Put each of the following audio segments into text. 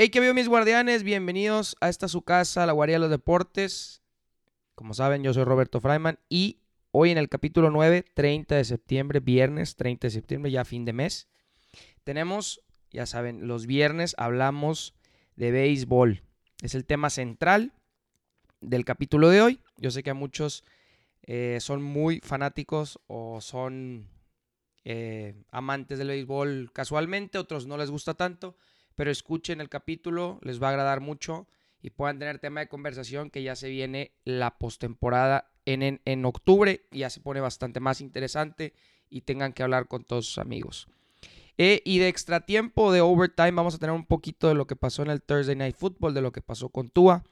Hey, que veo mis guardianes, bienvenidos a esta su casa, la Guardia de los Deportes. Como saben, yo soy Roberto Freiman y hoy en el capítulo 9, 30 de septiembre, viernes 30 de septiembre, ya fin de mes, tenemos, ya saben, los viernes hablamos de béisbol. Es el tema central del capítulo de hoy. Yo sé que a muchos eh, son muy fanáticos o son eh, amantes del béisbol casualmente, otros no les gusta tanto pero escuchen el capítulo, les va a agradar mucho y puedan tener tema de conversación que ya se viene la postemporada en, en, octubre y ya se pone bastante más interesante y tengan que hablar con todos sus amigos. Eh, y de extra tiempo, de overtime, vamos a tener un poquito de lo que pasó en el Thursday Night Football, de lo que pasó con Tua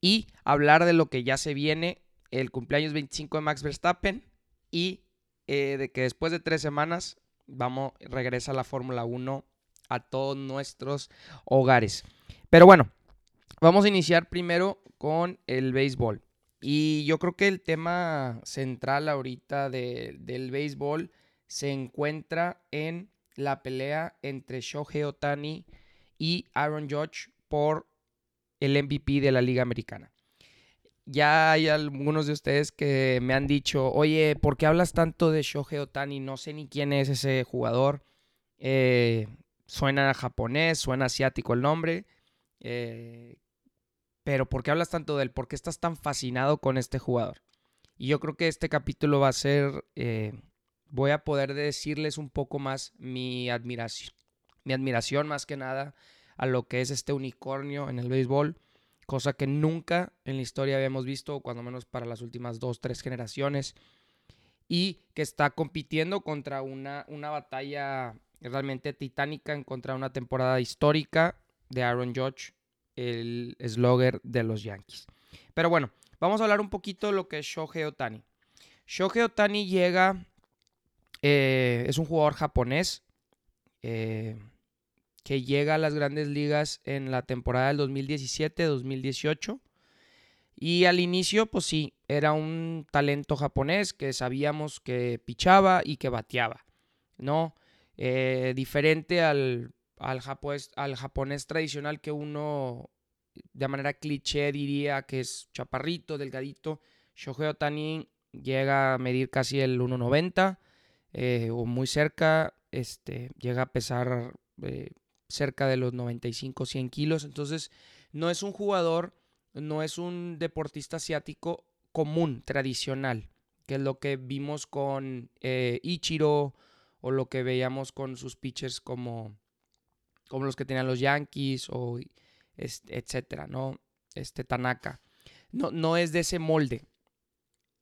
y hablar de lo que ya se viene, el cumpleaños 25 de Max Verstappen y eh, de que después de tres semanas vamos, regresa la Fórmula 1 a todos nuestros hogares. Pero bueno, vamos a iniciar primero con el béisbol. Y yo creo que el tema central ahorita del béisbol se encuentra en la pelea entre Shohei Otani y Aaron Judge por el MVP de la Liga Americana. Ya hay algunos de ustedes que me han dicho, oye, ¿por qué hablas tanto de Shohei Otani? No sé ni quién es ese jugador. Eh, Suena japonés, suena asiático el nombre. Eh, pero ¿por qué hablas tanto de él? ¿Por qué estás tan fascinado con este jugador? Y yo creo que este capítulo va a ser, eh, voy a poder decirles un poco más mi admiración, mi admiración más que nada a lo que es este unicornio en el béisbol, cosa que nunca en la historia habíamos visto, cuando menos para las últimas dos, tres generaciones, y que está compitiendo contra una, una batalla realmente titánica en contra de una temporada histórica de Aaron Judge, el slogger de los Yankees. Pero bueno, vamos a hablar un poquito de lo que es Shohei Otani. Shohei Otani llega, eh, es un jugador japonés eh, que llega a las grandes ligas en la temporada del 2017-2018. Y al inicio, pues sí, era un talento japonés que sabíamos que pichaba y que bateaba, ¿no? Eh, diferente al, al, al japonés tradicional que uno de manera cliché diría que es chaparrito, delgadito. Shohei Otani llega a medir casi el 1.90 eh, o muy cerca, este, llega a pesar eh, cerca de los 95-100 kilos. Entonces, no es un jugador, no es un deportista asiático común, tradicional, que es lo que vimos con Ichiro o lo que veíamos con sus pitchers como, como los que tenían los Yankees o etcétera, ¿no? Este Tanaka. No, no es de ese molde.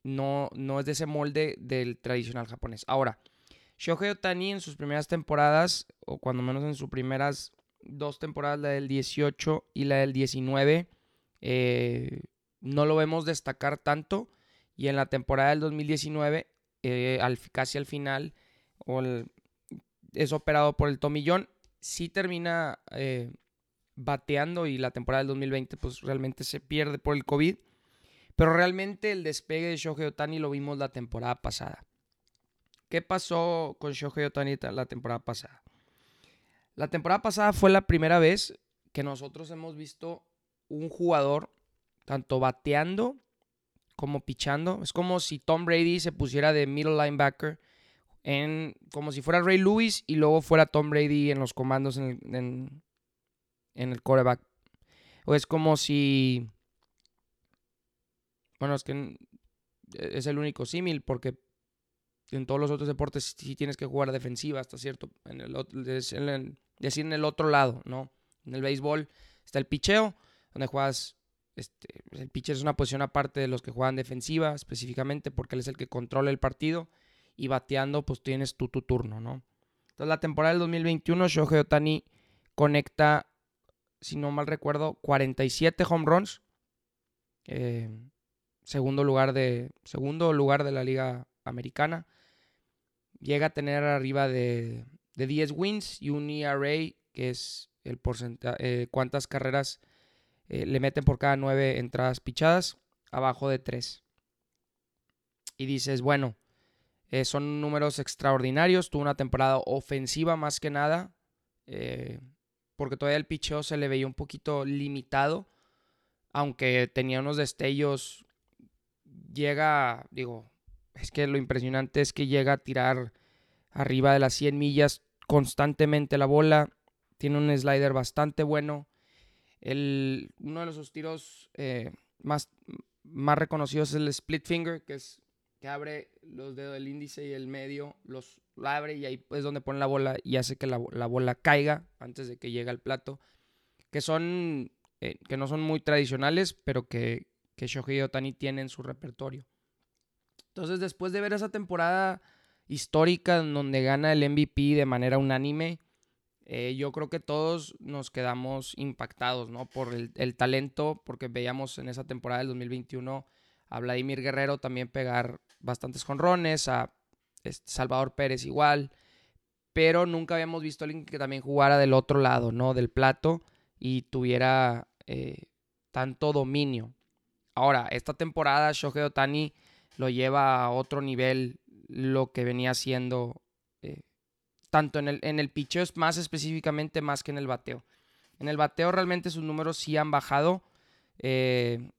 No, no es de ese molde del tradicional japonés. Ahora, Shohei Otani en sus primeras temporadas, o cuando menos en sus primeras dos temporadas, la del 18 y la del 19, eh, no lo vemos destacar tanto. Y en la temporada del 2019, eh, al, casi al final, o es operado por el tomillón, sí termina eh, bateando y la temporada del 2020 pues realmente se pierde por el COVID. Pero realmente el despegue de Shohei Otani lo vimos la temporada pasada. ¿Qué pasó con Shohei Otani la temporada pasada? La temporada pasada fue la primera vez que nosotros hemos visto un jugador tanto bateando como pichando. Es como si Tom Brady se pusiera de middle linebacker en como si fuera Ray Lewis y luego fuera Tom Brady en los comandos en el, en, el coreback. O es como si... Bueno, es que es el único símil porque en todos los otros deportes sí tienes que jugar defensiva hasta cierto, en el, decir en el otro lado, ¿no? En el béisbol está el picheo, donde juegas, este, el pitcher es una posición aparte de los que juegan defensiva específicamente porque él es el que controla el partido y bateando, pues tienes tú tu turno, ¿no? Entonces, la temporada del 2021, Shohei Otani conecta, si no mal recuerdo, 47 home runs. Eh, segundo, lugar de, segundo lugar de la Liga Americana. Llega a tener arriba de, 10 wins y un ERA, que es el porcentaje, eh, cuántas carreras eh, le meten por cada 9 entradas pichadas, abajo de 3. Y dices, bueno, eh, son números extraordinarios. Tuvo una temporada ofensiva más que nada. Eh, porque todavía el picheo se le veía un poquito limitado, aunque tenía unos destellos. Llega, digo, es que lo impresionante es que llega a tirar arriba de las 100 millas constantemente la bola. Tiene un slider bastante bueno. El, uno de los tiros eh, más, más reconocidos es el split finger, que es que abre los dedos del índice y el medio, los abre y ahí es donde pone la bola y hace que la, bola caiga antes de que llegue al plato. Que son, eh, que no son muy tradicionales, pero que, que Shohei Otani tiene en su repertorio. Entonces, después de ver esa temporada histórica en donde gana el MVP de manera unánime, eh, yo creo que todos nos quedamos impactados, ¿no? Por el, talento, porque veíamos en esa temporada del 2021 a Vladimir Guerrero también pegar bastantes jonrones, a este, Salvador Pérez igual, pero nunca habíamos visto a alguien que también jugara del otro lado, ¿no? Del plato y tuviera eh, tanto dominio. Ahora, esta temporada Shohei Otani lo lleva a otro nivel lo que venía haciendo eh, tanto en el, en el picheo más específicamente más que en el bateo. En el bateo realmente sus números sí han bajado. Eh,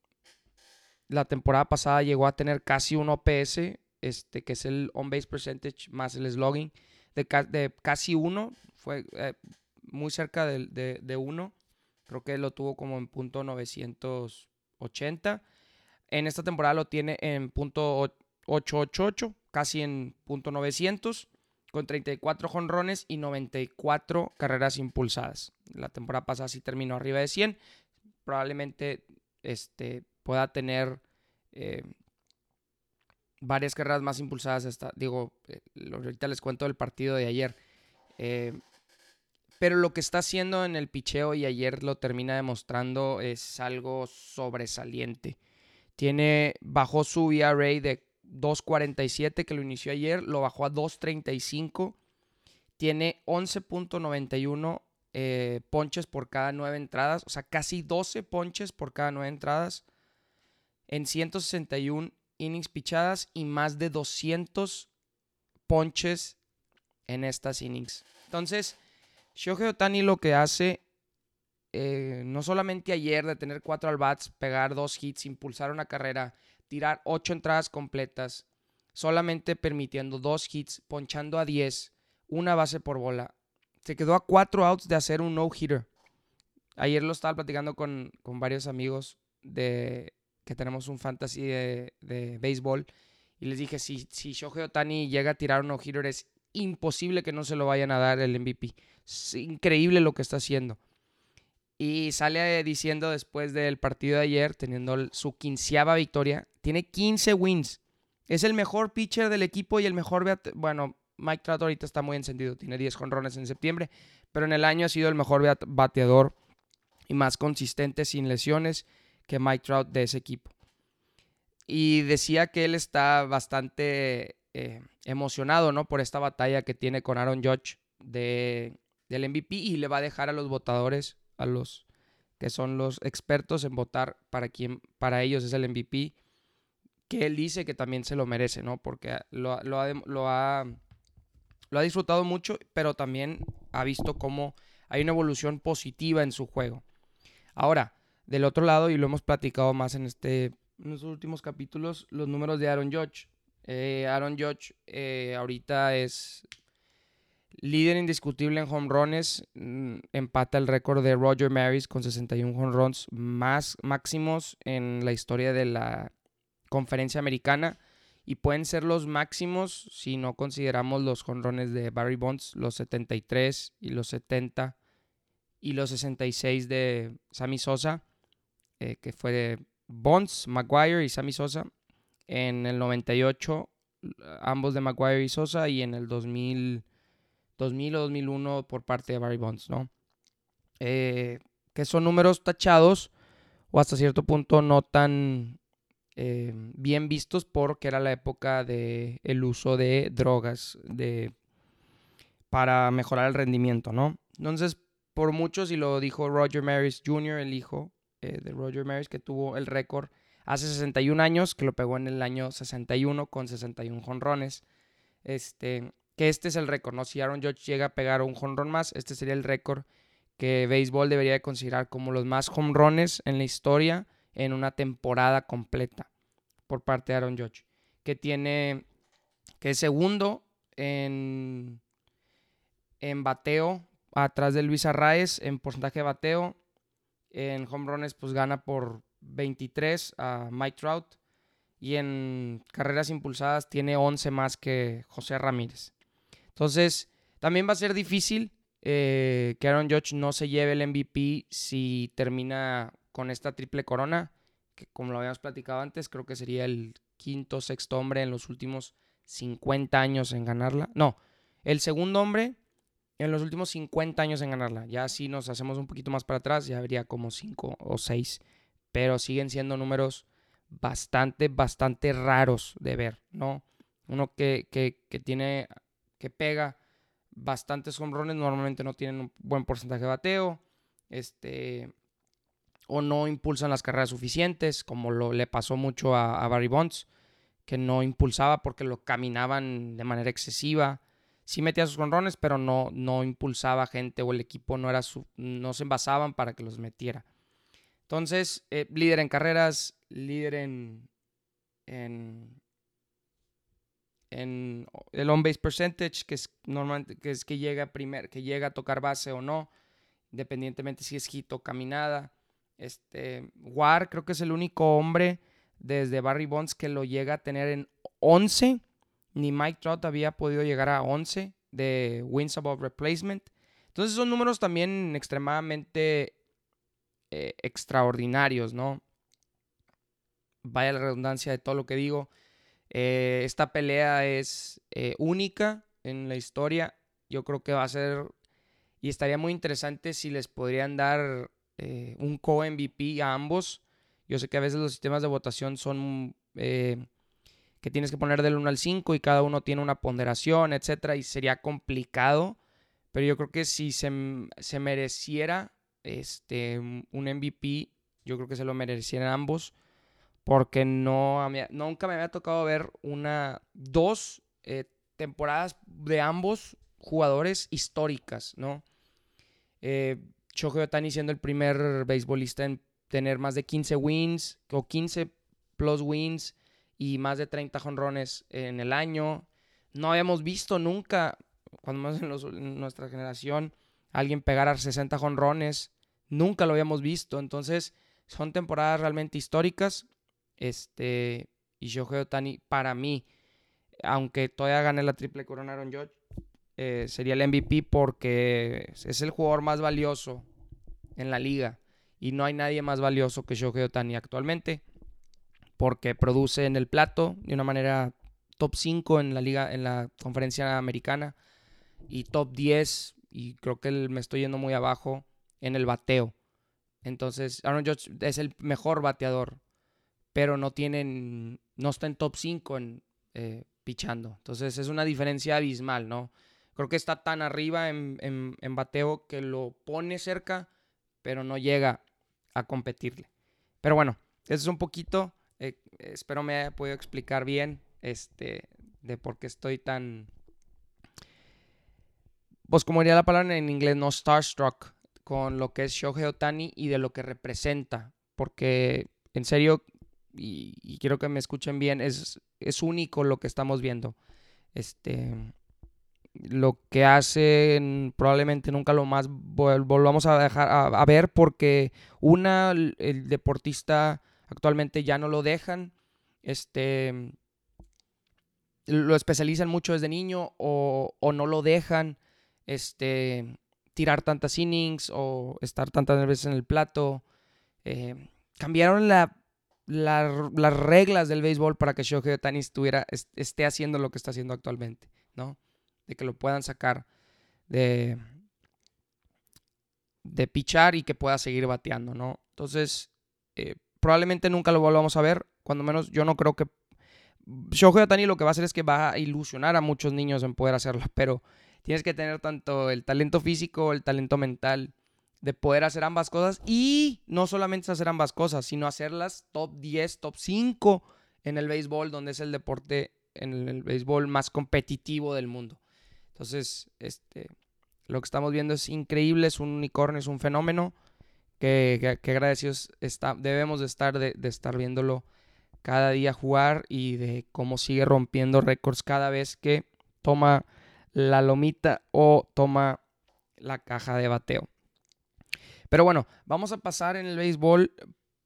la temporada pasada llegó a tener casi un OPS, este, que es el on-base percentage más el slogging, de, de casi uno. Fue eh, muy cerca de, de, uno. Creo que lo tuvo como en punto 980. En esta temporada lo tiene en punto 888, casi en punto 900 con 34 jonrones y 94 carreras impulsadas. La temporada pasada sí terminó arriba de 100. Probablemente este, pueda tener eh, varias carreras más impulsadas. Hasta, digo, eh, ahorita les cuento del partido de ayer. Eh, pero lo que está haciendo en el picheo y ayer lo termina demostrando es algo sobresaliente. Tiene, bajó su ERA de 2.47 que lo inició ayer, lo bajó a 2.35. Tiene 11.91 eh, ponches por cada 9 entradas, o sea, casi 12 ponches por cada 9 entradas en 161 innings pichadas y más de 200 ponches en estas innings. Entonces, Shohei Otani lo que hace, eh, no solamente ayer de tener 4 al bats, pegar 2 hits, impulsar una carrera, tirar 8 entradas completas, solamente permitiendo 2 hits, ponchando a 10, una base por bola. Se quedó a 4 outs de hacer un no-hitter. Ayer lo estaba platicando con, varios amigos de que tenemos un fantasy de, de béisbol y les dije, si, si Shohei Otani llega a tirar un no-hitter es imposible que no se lo vayan a dar el MVP. Es increíble lo que está haciendo. Y sale diciendo después del partido de ayer, teniendo su quinceava victoria, tiene 15 wins. Es el mejor pitcher del equipo y el mejor... Bueno, Mike Trout ahorita está muy encendido, tiene 10 conrones en septiembre, pero en el año ha sido el mejor bateador y más consistente sin lesiones que Mike Trout de ese equipo. Y decía que él está bastante eh, emocionado ¿no? por esta batalla que tiene con Aaron Judge de, del MVP y le va a dejar a los votadores a los que son los expertos en votar para quien para ellos es el MVP, que él dice que también se lo merece, ¿no? Porque lo, ha, lo, ha, lo ha disfrutado mucho, pero también ha visto cómo hay una evolución positiva en su juego. Ahora, del otro lado, y lo hemos platicado más en, este, en los últimos capítulos, los números de Aaron Judge. Eh, Aaron Judge eh, ahorita es Líder indiscutible en home runs, mm, empata el récord de Roger Maris con 61 home runs más máximos en la historia de la conferencia americana y pueden ser los máximos si no consideramos los jonrones de Barry Bonds, los 73 y los 70 y los 66 de Sammy Sosa, eh, que fue de Bonds, Maguire y Sammy Sosa. En el 98, ambos de Maguire y Sosa, y en el 2000 2000 o 2001 por parte de Barry Bonds, ¿no? Eh, que son números tachados o hasta cierto punto no tan eh, bien vistos porque era la época del el uso de drogas de, para mejorar el rendimiento, ¿no? Entonces, por muchos, y lo dijo Roger Maris Jr., el hijo eh, de Roger Maris, que tuvo el récord hace 61 años, que lo pegó en el año 61 con 61 jonrones. Este, que este es el récord, ¿no? Si Aaron Judge llega a pegar un jonrón más, este sería el récord que béisbol debería de considerar como los más runs en la historia en una temporada completa por parte de Aaron Judge, que tiene, que es segundo en, en bateo atrás de Luis Arraez en porcentaje de bateo, en home runs pues gana por 23 a Mike Trout y en carreras impulsadas tiene 11 más que José Ramírez. Entonces, también va a ser difícil eh, que Aaron Judge no se lleve el MVP si termina con esta triple corona, que como lo habíamos platicado antes, creo que sería el quinto, sexto hombre en los últimos 50 años en ganarla. No, el segundo hombre en los últimos 50 años en ganarla. Ya si nos hacemos un poquito más para atrás, ya habría como 5 o 6. Pero siguen siendo números bastante, bastante raros de ver, ¿no? Uno que, que, que tiene, que pega bastantes hombrones, normalmente no tienen un buen porcentaje de bateo, este, o no impulsan las carreras suficientes, como lo, le pasó mucho a, Barry Bonds, que no impulsaba porque lo caminaban de manera excesiva. Sí metía sus honrones, pero no, no impulsaba gente o el equipo no, era su, no se envasaban para que los metiera. Entonces, eh, líder en carreras, líder en, en, en el on-base percentage, que es normalmente que es que llega, primer, que llega a tocar base o no, independientemente si es hit o caminada. Este, War creo que es el único hombre desde Barry Bonds que lo llega a tener en 11. Ni Mike Trout había podido llegar a 11 de wins above replacement. Entonces son números también extremadamente eh, extraordinarios, ¿no? Vaya la redundancia de todo lo que digo. Eh, esta pelea es eh, única en la historia. Yo creo que va a ser y estaría muy interesante si les podrían dar un co-MVP a ambos. Yo sé que a veces los sistemas de votación son que tienes que poner del 1 al 5 y cada uno tiene una ponderación, etcétera, y sería complicado. Pero yo creo que si se, se mereciera este, un MVP, yo creo que se lo merecieran ambos, porque no, nunca me había tocado ver una, dos eh, temporadas de ambos jugadores históricas, ¿no? Eh, Shohei Otani siendo el primer beisbolista en tener más de 15 wins o 15 plus wins y más de 30 jonrones en el año. No habíamos visto nunca, cuando más en, nuestra generación, alguien pegar a 60 jonrones. Nunca lo habíamos visto. Entonces, son temporadas realmente históricas. Este, y Shohei Otani, para mí, aunque todavía gane la triple corona Aaron eh, sería el MVP porque es el jugador más valioso en la liga. Y no hay nadie más valioso que Shohei Otani actualmente. Porque produce en el plato de una manera top 5 en la liga, en la conferencia americana. Y top 10. Y creo que me estoy yendo muy abajo en el bateo. Entonces, Aaron Judge es el mejor bateador pero no tienen, no está en top 5 en eh, pichando. Entonces es una diferencia abismal, ¿no? Creo que está tan arriba en, en, bateo que lo pone cerca, pero no llega a competirle. Pero bueno, eso es un poquito, espero me haya podido explicar bien este, de por qué estoy tan, pues como diría la palabra en inglés, no starstruck con lo que es Shohei Otani y de lo que representa. Porque en serio, y, quiero que me escuchen bien, es, es único lo que estamos viendo. Este, lo que hacen probablemente nunca lo más volvamos a dejar a, ver porque una el deportista actualmente ya no lo dejan este lo especializan mucho desde niño o, no lo dejan este tirar tantas innings o estar tantas veces en el plato eh, cambiaron la las reglas del béisbol para que Shohei Otani estuviera, esté haciendo lo que está haciendo actualmente, ¿no? De que lo puedan sacar de, de pichar y que pueda seguir bateando, ¿no? Entonces, eh, probablemente nunca lo volvamos a ver, cuando menos yo no creo que... Shohei Otani lo que va a hacer es que va a ilusionar a muchos niños en poder hacerlo, pero tienes que tener tanto el talento físico, el talento mental, de poder hacer ambas cosas y no solamente hacer ambas cosas, sino hacerlas top 10, top 5 en el béisbol, donde es el deporte en el béisbol más competitivo del mundo. Entonces, este, Lo que estamos viendo es increíble, es un unicornio, es un fenómeno que, agradecidos está, debemos de estar, de, de estar viéndolo cada día jugar y de cómo sigue rompiendo récords cada vez que toma la lomita o toma la caja de bateo. Pero bueno, vamos a pasar en el béisbol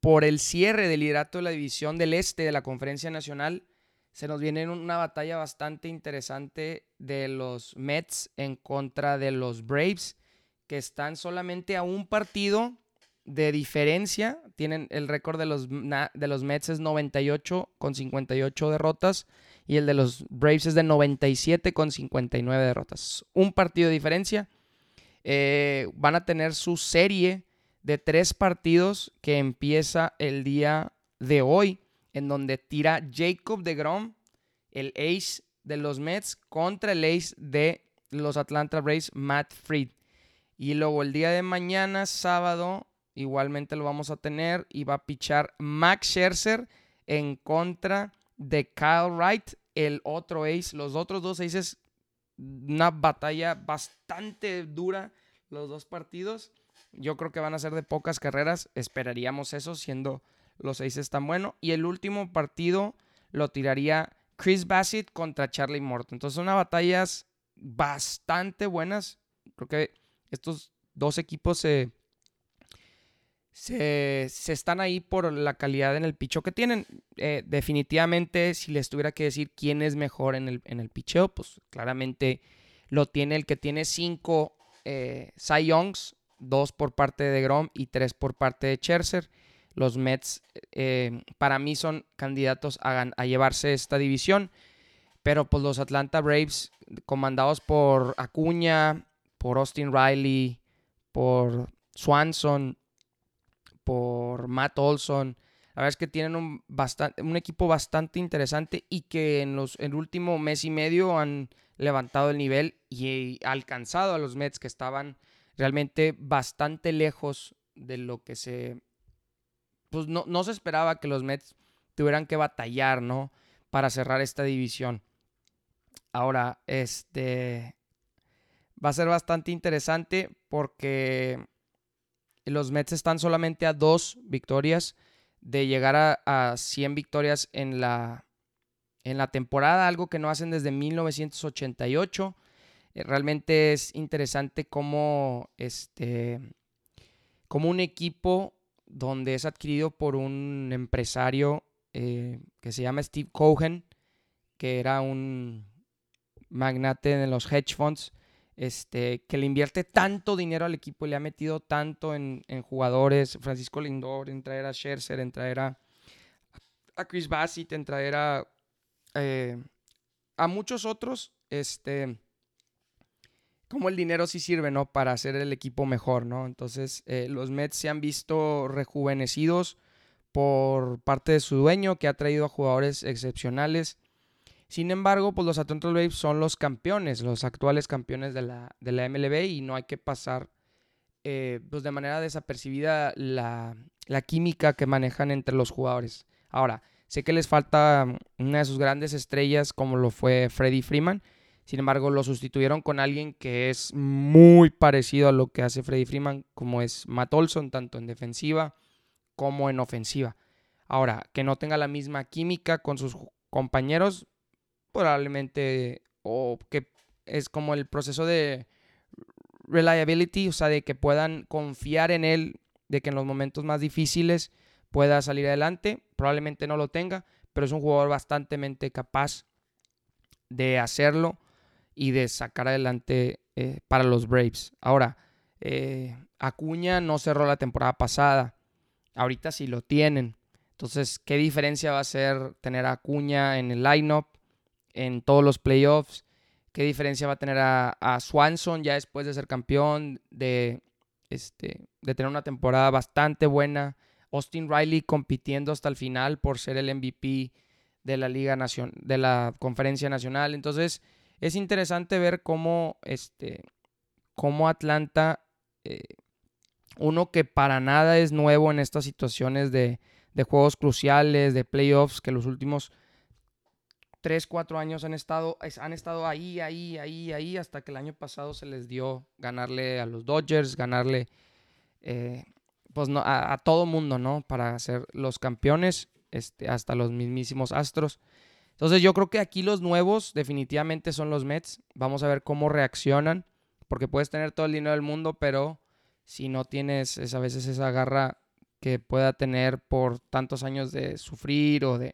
por el cierre del liderato de la división del este de la Conferencia Nacional. Se nos viene una batalla bastante interesante de los Mets en contra de los Braves, que están solamente a un partido de diferencia. Tienen el récord de los, de los Mets es 98 con 58 derrotas y el de los Braves es de 97 con 59 derrotas. Un partido de diferencia. Eh, van a tener su serie de tres partidos que empieza el día de hoy, en donde tira Jacob de Grom, el ace de los Mets, contra el ace de los Atlanta Braves, Matt Fried. Y luego el día de mañana, sábado, igualmente lo vamos a tener y va a pichar Max Scherzer en contra de Kyle Wright, el otro ace. Los otros dos aces, una batalla bastante dura los dos partidos. Yo creo que van a ser de pocas carreras. Esperaríamos eso, siendo los aces tan buenos. Y el último partido lo tiraría Chris Bassett contra Charlie Morton. Entonces, son batallas bastante buenas. Creo que estos dos equipos se se, están ahí por la calidad en el picho que tienen. Eh, definitivamente, si les tuviera que decir quién es mejor en el, en el picheo, pues claramente lo tiene el que tiene cinco eh, Cy Youngs, dos por parte de Grom y tres por parte de Scherzer. Los Mets eh, para mí son candidatos a, a, llevarse esta división, pero pues los Atlanta Braves, comandados por Acuña, por Austin Riley, por Swanson, por Matt Olson. La verdad es que tienen un, equipo bastante interesante y que en los, el último mes y medio han levantado el nivel y alcanzado a los Mets que estaban realmente bastante lejos de lo que se... Pues no, no se esperaba que los Mets tuvieran que batallar, ¿no? Para cerrar esta división. Ahora, este... Va a ser bastante interesante porque los Mets están solamente a dos victorias de llegar a, 100 victorias en la, en la temporada, algo que no hacen desde 1988. Eh, realmente es interesante cómo, este, como un equipo donde es adquirido por un empresario eh, que se llama Steve Cohen, que era un magnate de los hedge funds, este, que le invierte tanto dinero al equipo y le ha metido tanto en, jugadores, Francisco Lindor, en traer a Scherzer, en traer a, Chris Bassett, en traer a, eh, a muchos otros, este, como el dinero sí sirve, ¿no? Para hacer el equipo mejor, ¿no? Entonces, eh, los Mets se han visto rejuvenecidos por parte de su dueño, que ha traído a jugadores excepcionales. Sin embargo, pues los Atlanta Braves son los campeones, los actuales campeones de la, de la MLB y no hay que pasar eh, pues de manera desapercibida la, química que manejan entre los jugadores. Ahora, sé que les falta una de sus grandes estrellas como lo fue Freddie Freeman. Sin embargo, lo sustituyeron con alguien que es muy parecido a lo que hace Freddie Freeman, como es Matt Olson, tanto en defensiva como en ofensiva. Ahora, que no tenga la misma química con sus compañeros, probablemente, o que es como el proceso de reliability, o sea, de que puedan confiar en él, de que en los momentos más difíciles pueda salir adelante. Probablemente no lo tenga, pero es un jugador bastante capaz de hacerlo y de sacar adelante eh, para los Braves. Ahora, eh, Acuña no cerró la temporada pasada. Ahorita sí lo tienen. Entonces, ¿qué diferencia va a ser tener a Acuña en el lineup? En todos los playoffs. ¿Qué diferencia va a tener a, Swanson ya después de ser campeón, de, este, de tener una temporada bastante buena? Austin Riley compitiendo hasta el final por ser el MVP de la Liga Nacional, de la Conferencia Nacional. Entonces, es interesante ver cómo, este, cómo Atlanta, eh, uno que para nada es nuevo en estas situaciones de, de juegos cruciales, de playoffs, que los últimos tres, cuatro años han estado, han estado ahí, ahí, ahí, ahí, hasta que el año pasado se les dio ganarle a los Dodgers, ganarle eh, pues no, a, todo mundo, ¿no? Para ser los campeones, este, hasta los mismísimos Astros. Entonces yo creo que aquí los nuevos definitivamente son los Mets. Vamos a ver cómo reaccionan, porque puedes tener todo el dinero del mundo, pero si no tienes a veces esa garra que pueda tener por tantos años de sufrir o de,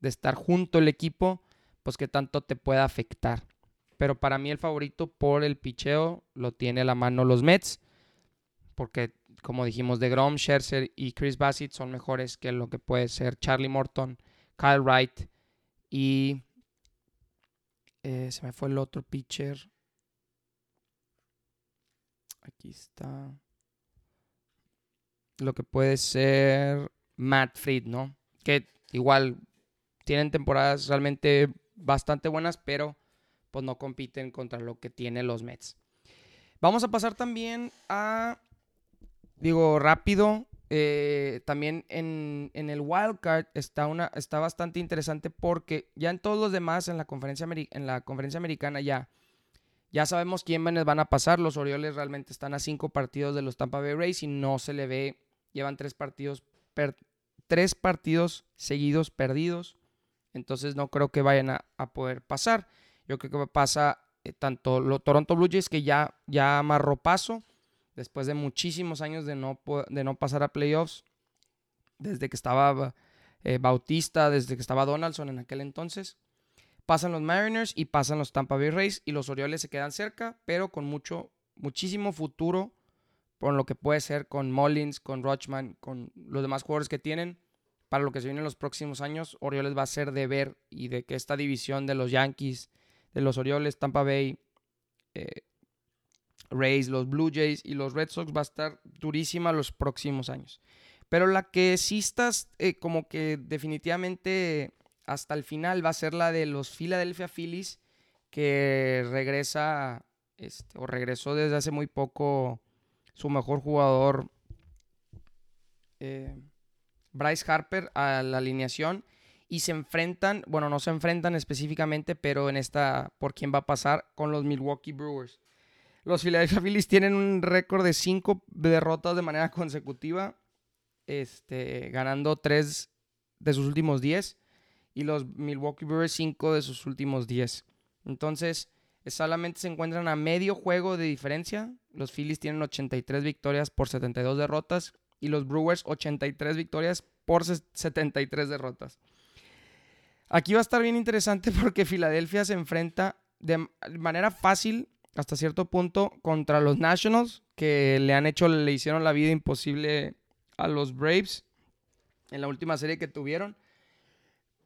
de estar junto el equipo, pues que tanto te pueda afectar. Pero para mí el favorito por el picheo lo tiene a la mano los Mets, porque como dijimos, de Grom, Scherzer y Chris Bassett son mejores que lo que puede ser Charlie Morton, Kyle Wright y eh, se me fue el otro pitcher. Aquí está. Lo que puede ser Matt Fried, ¿no? Que igual tienen temporadas realmente bastante buenas, pero pues no compiten contra lo que tienen los Mets. Vamos a pasar también a digo, rápido. Eh, también en, en, el wildcard está, una, está bastante interesante porque ya en todos los demás, en la conferencia, en la conferencia americana ya, ya sabemos quiénes van a pasar. Los Orioles realmente están a cinco partidos de los Tampa Bay Rays y no se le ve, llevan tres partidos, tres partidos seguidos perdidos. Entonces no creo que vayan a, poder pasar. Yo creo que pasa eh, tanto los Toronto Blue Jays que ya, ya amarró paso después de muchísimos años de no, de no pasar a playoffs, desde que estaba eh, Bautista, desde que estaba Donaldson en aquel entonces. Pasan los Mariners y pasan los Tampa Bay Rays y los Orioles se quedan cerca, pero con mucho, muchísimo futuro por lo que puede ser con Mullins, con Rochman, con los demás jugadores que tienen. Para lo que se viene en los próximos años, Orioles va a ser de ver y de que esta división de los Yankees, de los Orioles, Tampa Bay, eh, Rays, los Blue Jays y los Red Sox va a estar durísima los próximos años. Pero la que sí eh, como que definitivamente hasta el final va a ser la de los Philadelphia Phillies, que regresa este, o regresó desde hace muy poco su mejor jugador, eh, Bryce Harper, a la alineación. Y se enfrentan, bueno, no se enfrentan específicamente, pero en esta, por quién va a pasar, con los Milwaukee Brewers. Los Philadelphia Phillies tienen un récord de cinco derrotas de manera consecutiva, este, ganando tres de sus últimos diez. Y los Milwaukee Brewers cinco de sus últimos diez. Entonces, solamente se encuentran a medio juego de diferencia. Los Phillies tienen 83 victorias por 72 derrotas. Y los Brewers 83 victorias por 73 derrotas. Aquí va a estar bien interesante porque Filadelfia se enfrenta de manera fácil hasta cierto punto contra los Nationals, que le han hecho, le hicieron la vida imposible a los Braves en la última serie que tuvieron.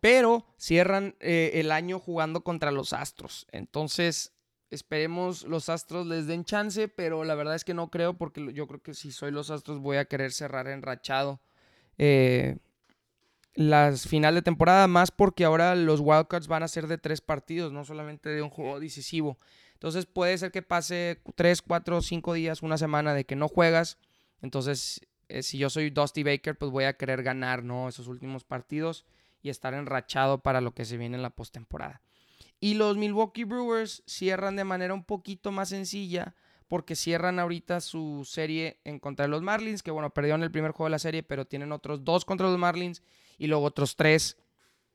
Pero cierran eh, el año jugando contra los Astros. Entonces, esperemos los Astros les den chance, pero la verdad es que no creo, porque yo creo que si soy los Astros voy a querer cerrar enrachado eh, las final de temporada, más porque ahora los Wildcards van a ser de tres partidos, no solamente de un juego decisivo. Entonces puede ser que pase 3, 4, 5 días, una semana de que no juegas. Entonces, eh, si yo soy Dusty Baker, pues voy a querer ganar, ¿no? Esos últimos partidos y estar enrachado para lo que se viene en la postemporada. Y los Milwaukee Brewers cierran de manera un poquito más sencilla porque cierran ahorita su serie en contra de los Marlins, que bueno, perdieron el primer juego de la serie, pero tienen otros dos contra los Marlins y luego otros tres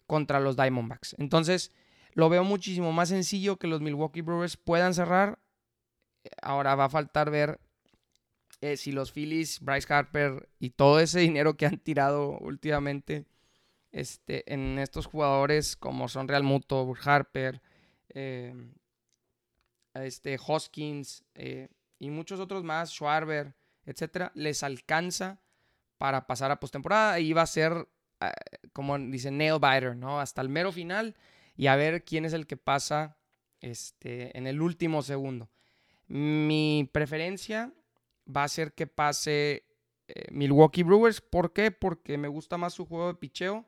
contra los Diamondbacks. Entonces, lo veo muchísimo más sencillo que los Milwaukee Brewers puedan cerrar. Ahora va a faltar ver eh, si los Phillies, Bryce Harper y todo ese dinero que han tirado últimamente este, en estos jugadores como son Real Muto, Harper, eh, este, Hoskins eh, y muchos otros más, Schwarber, etcétera, les alcanza para pasar a postemporada y va a ser, como dice nail biter, ¿no? Hasta el mero final y a ver quién es el que pasa este, en el último segundo. Mi preferencia va a ser que pase eh, Milwaukee Brewers. ¿Por qué? Porque me gusta más su juego de picheo.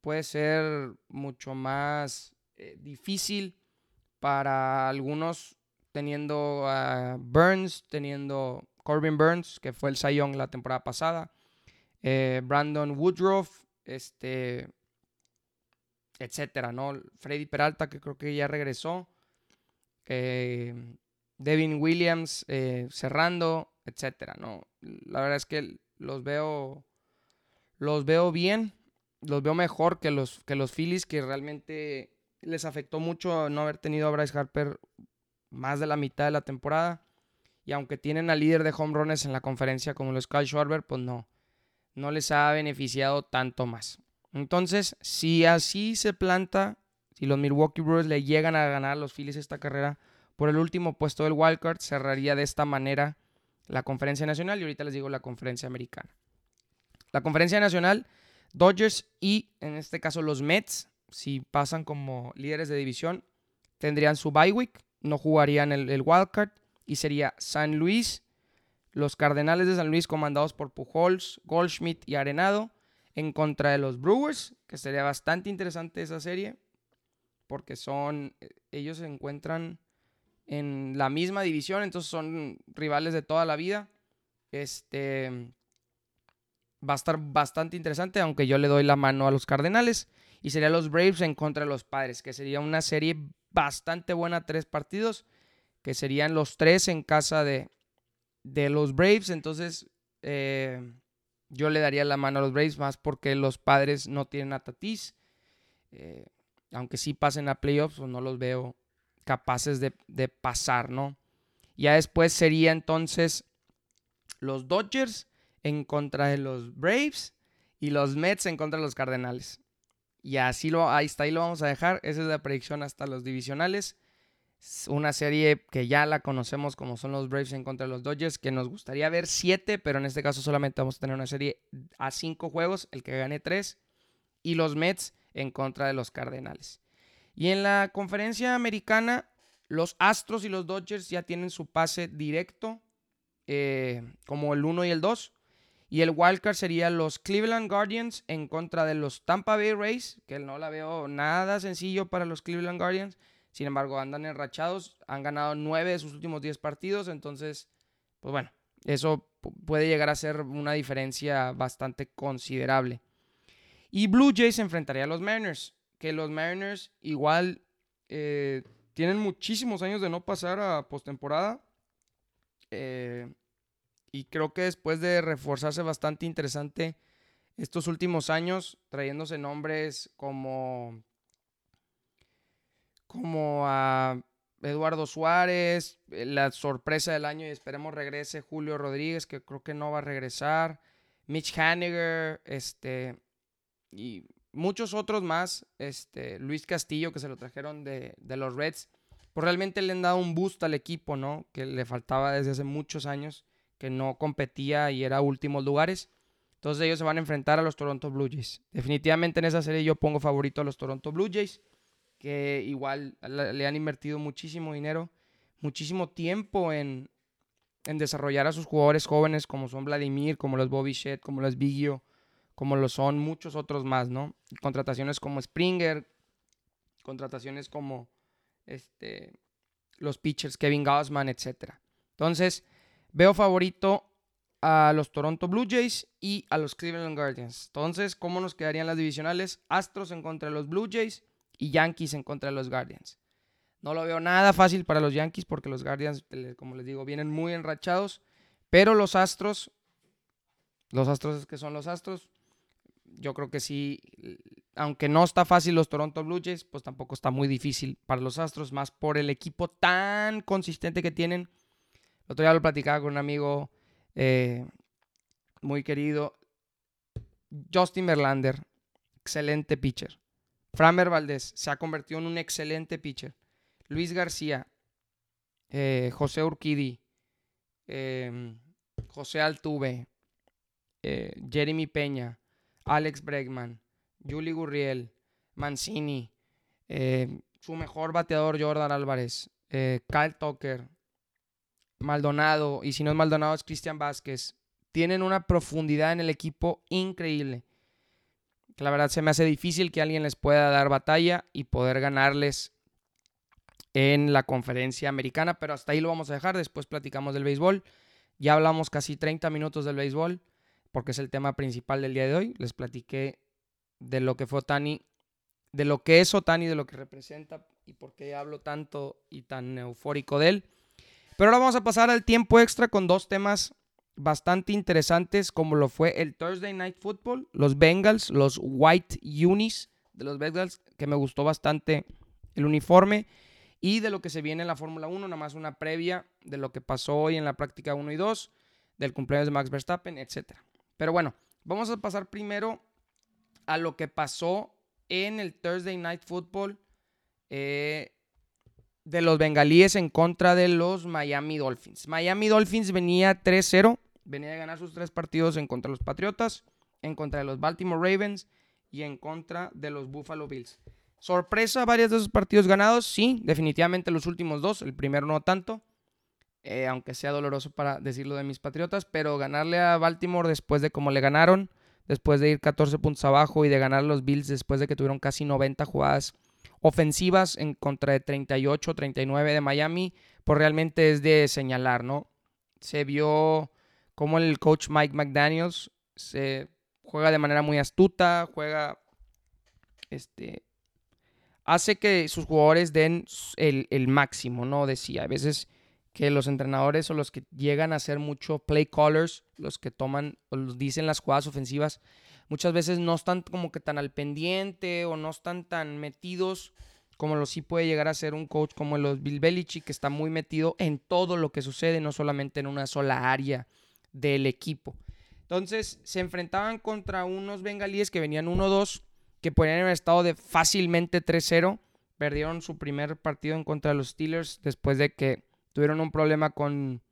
Puede ser mucho más eh, difícil para algunos teniendo a Burns, teniendo Corbin Burns, que fue el Young la temporada pasada. Eh, Brandon Woodruff, este, etcétera, ¿no? Freddy Peralta, que creo que ya regresó. Eh, Devin Williams cerrando, etcétera, ¿no? La verdad es que los veo, los veo bien, los veo mejor que los, que los Phillies, que realmente les afectó mucho no haber tenido a Bryce Harper más de la mitad de la temporada. Y aunque tienen al líder de home runs en la conferencia como los Kyle Schwarber, pues no, no les ha beneficiado tanto más. Entonces, si así se planta, si los Milwaukee Brewers le llegan a ganar a los Phillies esta carrera por el último puesto del wildcard, cerraría de esta manera la conferencia nacional y ahorita les digo la conferencia americana. La conferencia nacional, Dodgers y en este caso los Mets, si pasan como líderes de división, tendrían su bye week, no jugarían el, el wildcard y sería San Luis, los Cardenales de San Luis comandados por Pujols, Goldschmidt y Arenado en contra de los Brewers, que sería bastante interesante esa serie, porque son, eh, ellos se encuentran en la misma división, entonces son rivales de toda la vida. Este va a estar bastante interesante, aunque yo le doy la mano a los Cardenales. Y sería los Braves en contra de los Padres, que sería una serie bastante buena, tres partidos, que serían los tres en casa de, de los Braves. Entonces, eh, yo le daría la mano a los Braves más porque los padres no tienen a Tatis. Eh, aunque sí pasen a playoffs, pues no los veo capaces de, de, pasar, ¿no? Ya después sería entonces los Dodgers en contra de los Braves y los Mets en contra de los Cardenales. Y así lo, está, ahí lo vamos a dejar. Esa es la predicción hasta los divisionales una serie que ya la conocemos como son los Braves en contra de los Dodgers, que nos gustaría ver siete, pero en este caso solamente vamos a tener una serie a cinco juegos, el que gane tres, y los Mets en contra de los Cardenales. Y en la conferencia americana, los Astros y los Dodgers ya tienen su pase directo, eh, como el 1 y el 2. Y el wildcard sería los Cleveland Guardians en contra de los Tampa Bay Rays, que no la veo nada sencillo para los Cleveland Guardians. Sin embargo, andan enrachados, han ganado nueve de sus últimos diez partidos, entonces, pues bueno, eso puede llegar a ser una diferencia bastante considerable. Y Blue Jays enfrentaría a los Mariners, que los Mariners igual eh, tienen muchísimos años de no pasar a postemporada. Eh, y creo que después de reforzarse bastante interesante estos últimos años, trayéndose nombres como como a Eduardo Suárez, eh, la sorpresa del año y esperemos regrese Julio Rodríguez, que creo que no va a regresar, Mitch Haniger, este, y muchos otros más, este, Luis Castillo, que se lo trajeron de, de los Reds, pues realmente le han dado un boost al equipo, ¿no? Que le faltaba desde hace muchos años, que no competía y era últimos lugares. Entonces ellos se van a enfrentar a los Toronto Blue Jays. Definitivamente en esa serie yo pongo favorito a los Toronto Blue Jays que igual le han invertido muchísimo dinero, muchísimo tiempo en, desarrollar a sus jugadores jóvenes como son Vladimir, como los Bobby Shedd, como los Bigio, como lo son muchos otros más, ¿no? Contrataciones como Springer, contrataciones como este, los pitchers Kevin Gausman, etc. Entonces, veo favorito a los Toronto Blue Jays y a los Cleveland Guardians. Entonces, ¿cómo nos quedarían las divisionales? Astros en contra de los Blue Jays y Yankees en contra de los Guardians. No lo veo nada fácil para los Yankees porque los Guardians, como les digo, vienen muy enrachados. Pero los Astros, los Astros es que son los Astros, yo creo que sí, aunque no está fácil los Toronto Blue Jays, pues tampoco está muy difícil para los Astros, más por el equipo tan consistente que tienen. Otro día lo platicaba con un amigo eh, muy querido, Justin Verlander, excelente pitcher. Framer Valdés se ha convertido en un excelente pitcher. Luis García, eh, José Urquidi, em, José Altuve, eh, Jeremy Peña, Alex Bregman, Julie Gurriel, Mancini, em, su mejor bateador Jordan Álvarez, Kyle Tucker, Maldonado, y si no es Maldonado es Cristian Vázquez. Tienen una profundidad en el equipo increíble la verdad se me hace difícil que alguien les pueda dar batalla y poder ganarles en la conferencia americana, pero hasta ahí lo vamos a dejar, después platicamos del béisbol. Ya hablamos casi 30 minutos del béisbol, porque es el tema principal del día de hoy. Les platiqué de lo que fue Tani de lo que es Otani, de lo que representa y por qué hablo tanto y tan eufórico de él. Pero ahora vamos a pasar al tiempo extra con dos temas bastante interesantes como lo fue el Thursday Night Football, los Bengals, los White Unis de los Bengals, que me gustó bastante el uniforme, y de lo que se viene en la Fórmula 1, nada más una previa de lo que pasó hoy en la práctica 1 y 2, del cumpleaños de Max Verstappen, etc. Pero bueno, vamos a pasar primero a lo que pasó en el Thursday Night Football eh, de los bengalíes en contra de los Miami Dolphins. Miami Dolphins venía 3-0, venía de ganar sus tres partidos en contra de los Patriotas, en contra de los Baltimore Ravens y en contra de los Buffalo Bills. Sorpresa, varios de esos partidos ganados, sí, definitivamente los últimos dos, el primero no tanto, eh, aunque sea doloroso para decirlo de mis Patriotas, pero ganarle a Baltimore después de cómo le ganaron, después de ir 14 puntos abajo y de ganar los Bills después de que tuvieron casi 90 jugadas ofensivas en contra de 38, 39 de Miami, pues realmente es de señalar, ¿no? Se vio como el coach Mike McDaniels se juega de manera muy astuta, juega, este, hace que sus jugadores den el, máximo, ¿no? Decía, a veces que los entrenadores o los que llegan a hacer mucho play callers, los que toman o los dicen las jugadas ofensivas, muchas veces no están como que tan al pendiente o no están tan metidos como lo sí puede llegar a ser un coach como los Bill Belichick, que está muy metido en todo lo que sucede, no solamente en una sola área del equipo. Entonces se enfrentaban contra unos bengalíes que venían 1-2, que podían haber estado de fácilmente 3-0. Perdieron su primer partido en contra de los Steelers después de que tuvieron un problema con,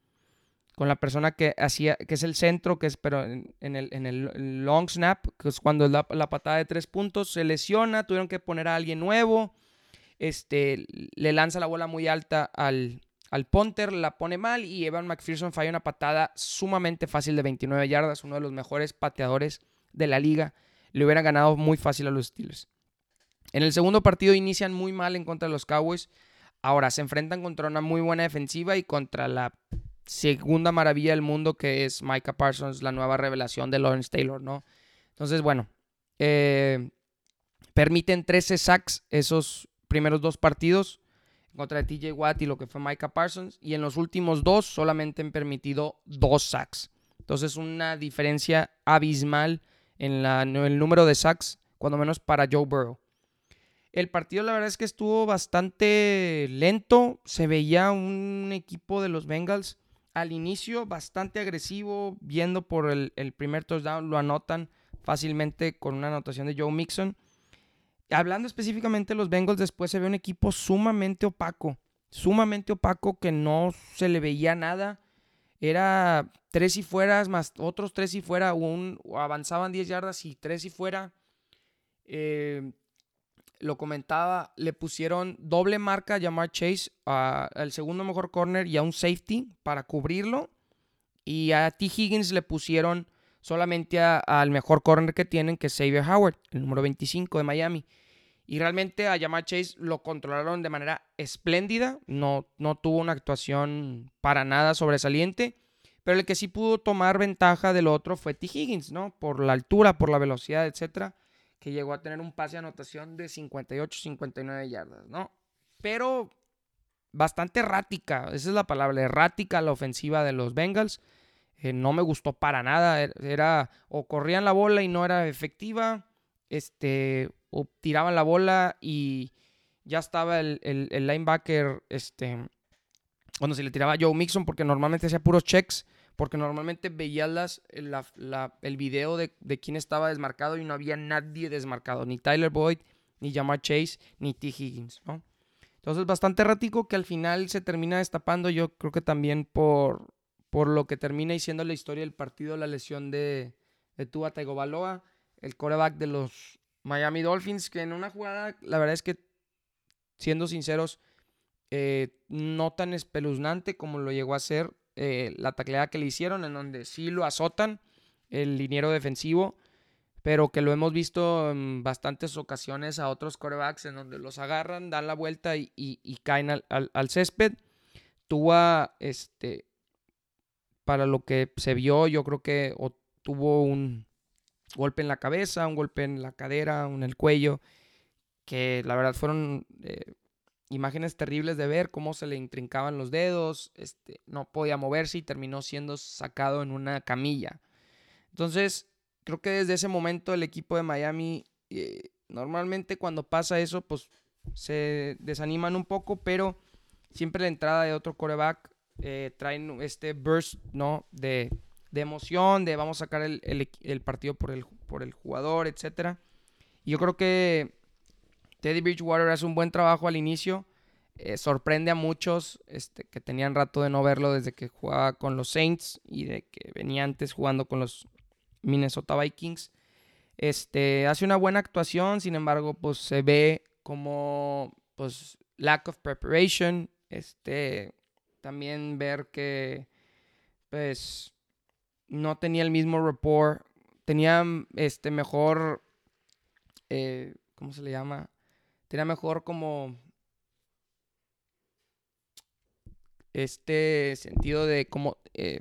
con la persona que hacía, que es el centro, que es, pero en, el, en el, long snap, que es cuando la, la patada de tres puntos, se lesiona, tuvieron que poner a alguien nuevo, este, le lanza la bola muy alta al, al punter, la pone mal y Evan McPherson falla una patada sumamente fácil de 29 yardas, uno de los mejores pateadores de la liga. Le hubiera ganado muy fácil a los Steelers. En el segundo partido inician muy mal en contra de los Cowboys. Ahora se enfrentan contra una muy buena defensiva y contra la segunda maravilla del mundo que es Micah Parsons, la nueva revelación de Lawrence Taylor, ¿no? Entonces, bueno, eh, permiten 13 sacks esos primeros dos partidos contra TJ Watt y lo que fue Micah Parsons. Y en los últimos dos solamente han permitido dos sacks. Entonces, una diferencia abismal en, la, en el número de sacks, cuando menos para Joe Burrow. El partido la verdad es que estuvo bastante lento. Se veía un equipo de los Bengals al inicio bastante agresivo, viendo por el, primer touchdown, lo anotan fácilmente con una anotación de Joe Mixon. Hablando específicamente de los Bengals, después se ve un equipo sumamente opaco, sumamente opaco que no se le veía nada. Era tres y fueras, más otros tres y fuera, un, avanzaban 10 yardas y tres y fuera. Eh, lo comentaba, le pusieron doble marca a Jamar Chase, al segundo mejor corner y a un safety para cubrirlo. Y a T. Higgins le pusieron solamente al mejor corner que tienen, que es Xavier Howard, el número 25 de Miami. Y realmente a Jamar Chase lo controlaron de manera espléndida, no, no tuvo una actuación para nada sobresaliente. Pero el que sí pudo tomar ventaja del otro fue T. Higgins, ¿no? Por la altura, por la velocidad, etcétera que llegó a tener un pase de anotación de 58, 59 yardas, ¿no? Pero bastante errática, esa es la palabra, errática la ofensiva de los Bengals. Eh, no me gustó para nada, er, era o corrían la bola y no era efectiva, este, o tiraban la bola y ya estaba el, linebacker, este, cuando se le tiraba a Joe Mixon, porque normalmente hacía puros checks, porque normalmente veías las, el video de, quién estaba desmarcado y no había nadie desmarcado, ni Tyler Boyd, ni Jamar Chase, ni T. Higgins, ¿no? Entonces, bastante errático que al final se termina destapando, yo creo que también por, por lo que termina siendo la historia del partido, la lesión de, de Tua Tagovailoa, el coreback de los Miami Dolphins, que en una jugada, la verdad es que, siendo sinceros, eh, no tan espeluznante como lo llegó a ser eh, la tacleada que le hicieron, en donde sí lo azotan el liniero defensivo, pero que lo hemos visto en bastantes ocasiones a otros corebacks en donde los agarran, dan la vuelta y, caen al, césped. Tuvo, este, para lo que se vio, yo creo que tuvo un golpe en la cabeza, un golpe en la cadera, en el cuello, que la verdad fueron eh, imágenes terribles de ver cómo se le intrincaban los dedos, este, no podía moverse y terminó siendo sacado en una camilla. Entonces, creo que desde ese momento el equipo de Miami, eh, normalmente cuando pasa eso, pues se desaniman un poco, pero siempre la entrada de otro coreback eh, traen este burst, ¿no? De, emoción, de vamos a sacar el, partido por el, por el jugador, etc. Y yo creo que Teddy Bridgewater hace un buen trabajo al inicio. Eh, sorprende a muchos este, que tenían rato de no verlo desde que jugaba con los Saints y de que venía antes jugando con los Minnesota Vikings. Este, hace una buena actuación, sin embargo, pues se ve como pues lack of preparation, este, también ver que pues no tenía el mismo rapport, tenía este mejor, eh, ¿cómo se le llama? Tenía mejor como este sentido de como, eh,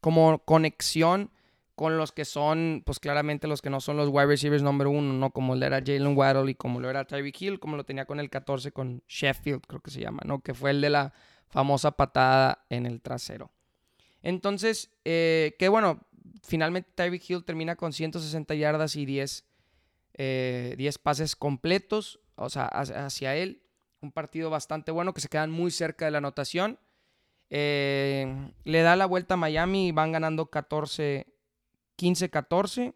como conexión con los que son, pues claramente los que no son los wide receivers number uno, ¿no? Como lo era Jalen Waddle y como lo era Tyreek Hill, como lo tenía con el 14 con Sheffield, creo que se llama, ¿no? Que fue el de la famosa patada en el trasero. Entonces, eh, que bueno, finalmente Tyreek Hill termina con 160 yardas y 10, 10 eh, pases completos, o sea, hacia él. Un partido bastante bueno que se quedan muy cerca de la anotación. Eh, le da la vuelta a Miami y van ganando 14 15-14.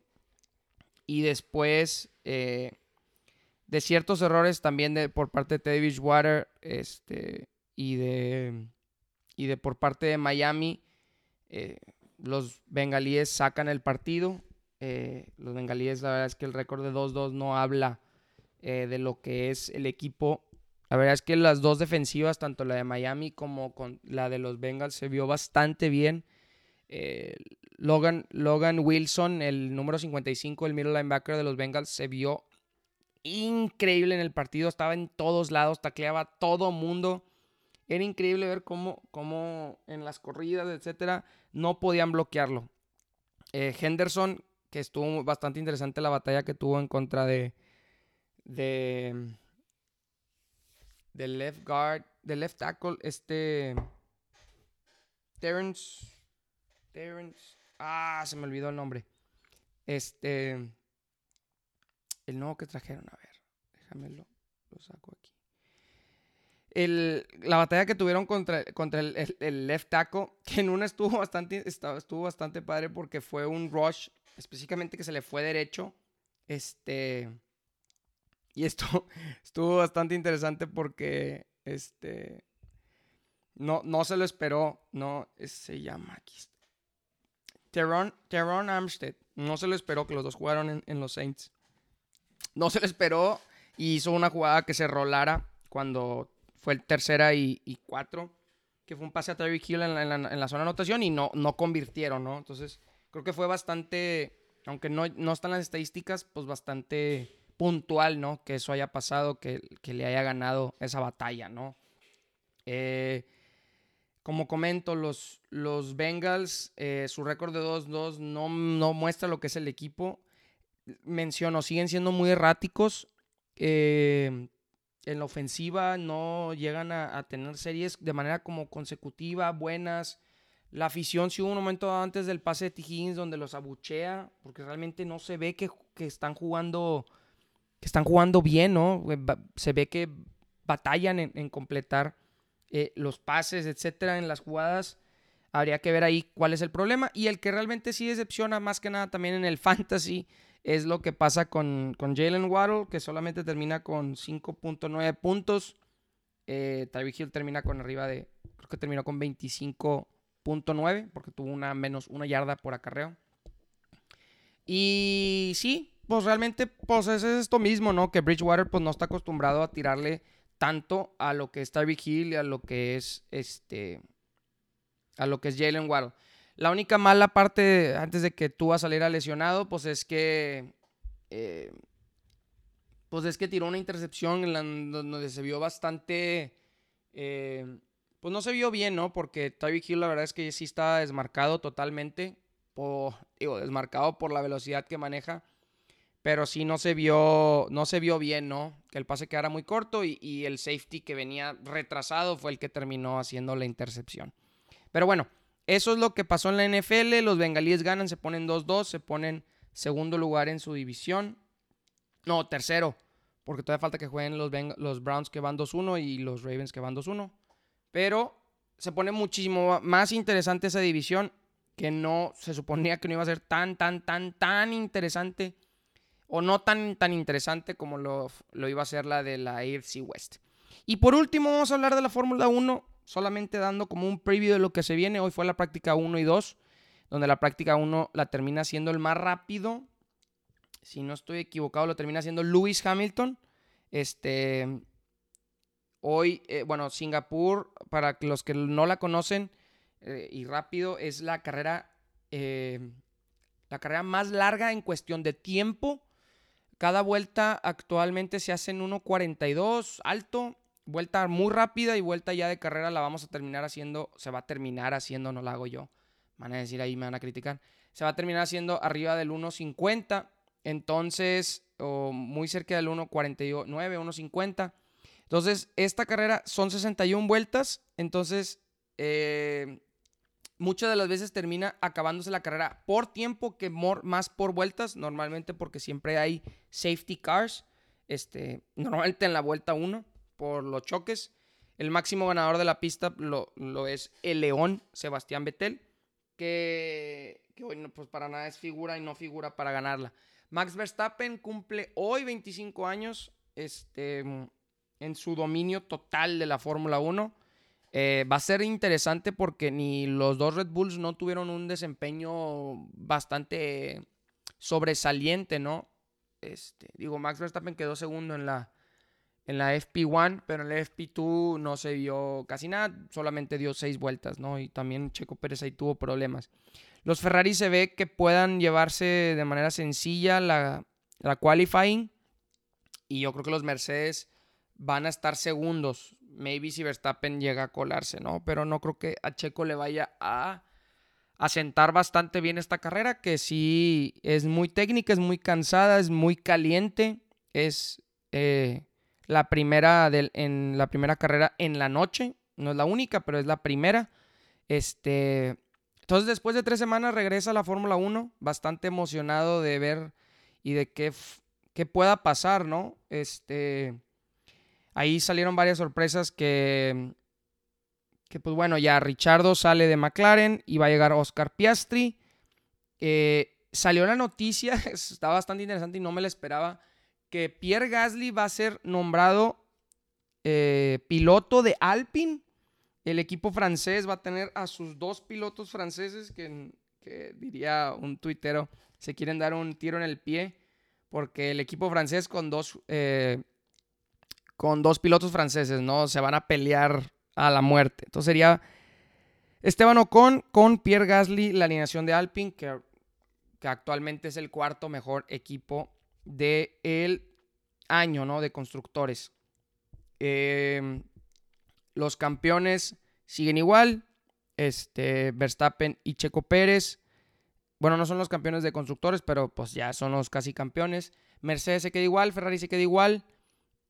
Y después eh, de ciertos errores también de, por parte de Teddy Bridgewater este, y, de, y de por parte de Miami, eh, los bengalíes sacan el partido. Eh, los bengalíes, la verdad es que el récord de 2-2 no habla de lo que es el equipo. La verdad es que las dos defensivas, tanto la de Miami como con la de los Bengals, se vio bastante bien. Logan, Logan Wilson, el número 55, el middle linebacker de los Bengals, se vio increíble en el partido. Estaba en todos lados, tacleaba a todo mundo. Era increíble ver cómo, cómo en las corridas, etcétera, no podían bloquearlo. Eh, Henderson, que estuvo bastante interesante la batalla que tuvo en contra de. de. del left guard, del left tackle, este. Terrence. Terrence. Ah, se me olvidó el nombre. Este. El nuevo que trajeron, a ver, déjamelo, lo saco aquí. El, la batalla que tuvieron contra, contra el, left tackle, que en una estuvo bastante, estuvo bastante padre porque fue un rush, específicamente que se le fue derecho. Este. Y esto estuvo bastante interesante porque. Este. No, no se lo esperó. No, se llama. Aquí Teron, Armstead no se lo esperó que los dos jugaron en, los Saints. No se lo esperó y hizo una jugada que se rolara cuando fue el tercera y, cuatro, que fue un pase a Tyreek Hill en la, zona de anotación y no, no convirtieron, ¿no? Entonces, creo que fue bastante, aunque no, no están las estadísticas, pues bastante puntual, ¿no? Que eso haya pasado, que, que le haya ganado esa batalla, ¿no? Eh, como comento, los, los Bengals, eh, su récord de 2-2 no, no, muestra lo que es el equipo. Menciono, siguen siendo muy erráticos. Eh, en la ofensiva no llegan a, tener series de manera como consecutiva, buenas. La afición sí hubo un momento antes del pase de T. donde los abuchea, porque realmente no se ve que, están jugando que están jugando bien, ¿no? Se ve que batallan en completar eh, los pases, etcétera, en las jugadas. Habría que ver ahí cuál es el problema. Y el que realmente sí decepciona más que nada también en el fantasy es lo que pasa con, con Jalen Waddle, que solamente termina con 5.9 puntos. Eh, Hill termina con arriba de, creo que terminó con 25.9, porque tuvo una menos una yarda por acarreo. Y sí, pues realmente pues es esto mismo, ¿no? Que Bridgewater pues no está acostumbrado a tirarle tanto a lo que es Tyreek Hill y a lo que es este a lo que es Jalen Waddle. La única mala parte antes de que tú vas a salir a lesionado, pues es que eh, pues es que tiró una intercepción en donde se vio bastante eh, pues no se vio bien, ¿no? Porque Tyreek Hill la verdad es que sí está desmarcado totalmente, digo, desmarcado por la velocidad que maneja. pero sí no se vio, no se vio bien, ¿no? Que el pase quedara muy corto y, el safety que venía retrasado fue el que terminó haciendo la intercepción. Pero bueno, eso es lo que pasó en la NFL. Los bengalíes ganan, se ponen 2-2, se ponen segundo lugar en su división. No, tercero, porque todavía falta que jueguen los Browns que van 2-1 y los Ravens que van 2-1. Pero se pone muchísimo más interesante esa división que no se suponía que no iba a ser tan, tan, tan, tan interesante o no tan, tan interesante como lo, lo iba a ser la de la AFC West. Y por último vamos a hablar de la Fórmula 1, solamente dando como un preview de lo que se viene. Hoy fue la práctica 1 y 2, donde la práctica 1 la termina siendo el más rápido. Si no estoy equivocado, lo termina siendo Lewis Hamilton. Este, hoy, eh, bueno, Singapur, para los que no la conocen, eh, y rápido, es la carrera, eh, la carrera más larga en cuestión de tiempo. Cada vuelta actualmente se hace en 1.42 alto, vuelta muy rápida y vuelta ya de carrera la vamos a terminar haciendo, se va a terminar haciendo, no la hago yo, van a decir ahí, me van a criticar, se va a terminar haciendo arriba del 1.50, entonces, o muy cerca del 1.49, 1.50. Entonces, esta carrera son 61 vueltas, entonces eh, muchas de las veces termina acabándose la carrera por tiempo que más por vueltas, normalmente porque siempre hay safety cars, este, normalmente en la vuelta 1 por los choques. El máximo ganador de la pista lo, es el León Sebastián Vettel, que, que bueno, pues para nada es figura y no figura para ganarla. Max Verstappen cumple hoy 25 años este, en su dominio total de la Fórmula 1. Eh, va a ser interesante porque ni los dos Red Bulls no tuvieron un desempeño bastante sobresaliente, ¿no? Este, digo, Max Verstappen quedó segundo en la, en la FP1, pero en la FP2 no se vio casi nada, solamente dio seis vueltas, ¿no? Y también Checo Pérez ahí tuvo problemas. Los Ferrari se ve que puedan llevarse de manera sencilla la, la qualifying y yo creo que los Mercedes van a estar segundos maybe si Verstappen llega a colarse, ¿no? Pero no creo que a Checo le vaya a asentar bastante bien esta carrera, que sí es muy técnica, es muy cansada, es muy caliente, es eh, la primera en la primera carrera en la noche, no es la única, pero es la primera. Este, entonces después de tres semanas regresa a la Fórmula 1, bastante emocionado de ver y de qué, qué pueda pasar, ¿no? Este, Ahí salieron varias sorpresas que, que pues bueno, ya Richardo sale de McLaren y va a llegar Oscar Piastri. Eh, salió la noticia, está bastante interesante y no me la esperaba, que Pierre Gasly va a ser nombrado eh, piloto de Alpine. El equipo francés va a tener a sus dos pilotos franceses que, diría un tuitero, se quieren dar un tiro en el pie porque el equipo francés con dos eh, con dos pilotos franceses, ¿no? Se van a pelear a la muerte. Entonces sería Esteban Ocon con Pierre Gasly, la alineación de Alpine, que, que actualmente es el cuarto mejor equipo del año, ¿no? De constructores. Em, los campeones siguen igual. Este, Verstappen y Checo Pérez. Bueno, no son los campeones de constructores, pero pues ya son los casi campeones. Mercedes se queda igual, Ferrari se queda igual.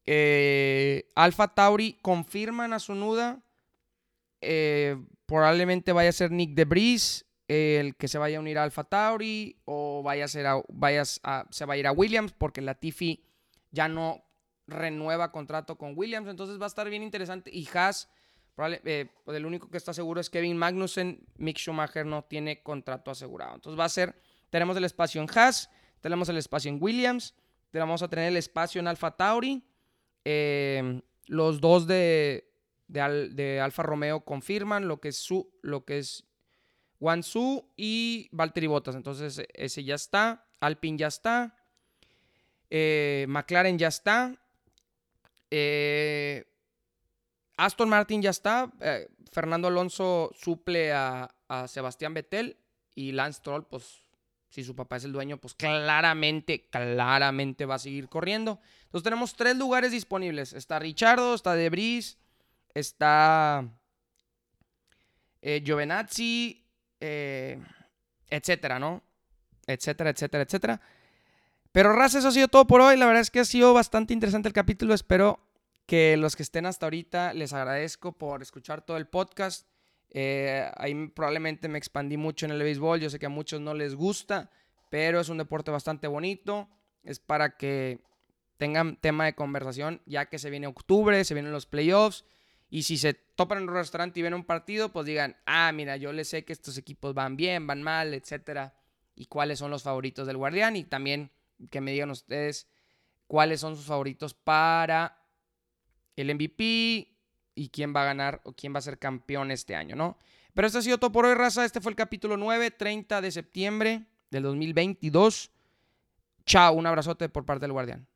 Eh, Alfa Tauri confirman a su nuda. Eh, probablemente vaya a ser Nick DeBris el que se vaya a unir a Alfa Tauri o vaya a ser se va a ir a Williams porque la Tiffy ya no renueva contrato con Williams. Entonces va a estar bien interesante. Y Haas, eh, pues el único que está seguro es Kevin Magnussen. Mick Schumacher no tiene contrato asegurado. Entonces va a ser, tenemos el espacio en Haas, tenemos el espacio en Williams, vamos a tener el espacio en Alfa Tauri. Em, los dos de, de, Alfa Romeo confirman lo que es, su, lo que es Wansu y Valtteri Bottas. Entonces ese ya está. Alpine ya está. Eh, McLaren ya está. Eh, Aston Martin ya está. Eh, Fernando Alonso suple a, a, Sebastián Vettel. Y Lance Troll, pues si su papá es el dueño, pues claramente, claramente va a seguir corriendo. Entonces tenemos tres lugares disponibles. Está Richardo, está Debris, está eh, Giovenazzi, eh, etcétera, ¿no? Etcétera, etcétera, etcétera. Pero Raz, eso ha sido todo por hoy. La verdad es que ha sido bastante interesante el capítulo. Espero que los que estén hasta ahorita les agradezco por escuchar todo el podcast. Eh, ahí probablemente me expandí mucho en el béisbol. Yo sé que a muchos no les gusta, pero es un deporte bastante bonito. Es para que tengan tema de conversación, ya que se viene octubre, se vienen los playoffs. Y si se topan en un restaurante y ven un partido, pues digan, ah, mira, yo le sé que estos equipos van bien, van mal, etcétera. Y cuáles son los favoritos del Guardián. Y también que me digan ustedes cuáles son sus favoritos para el MVP y quién va a ganar o quién va a ser campeón este año, ¿no? Pero esto ha sido todo por hoy, raza. Este fue el capítulo 9, 30 de septiembre del 2022. Chao, un abrazote por parte del Guardián.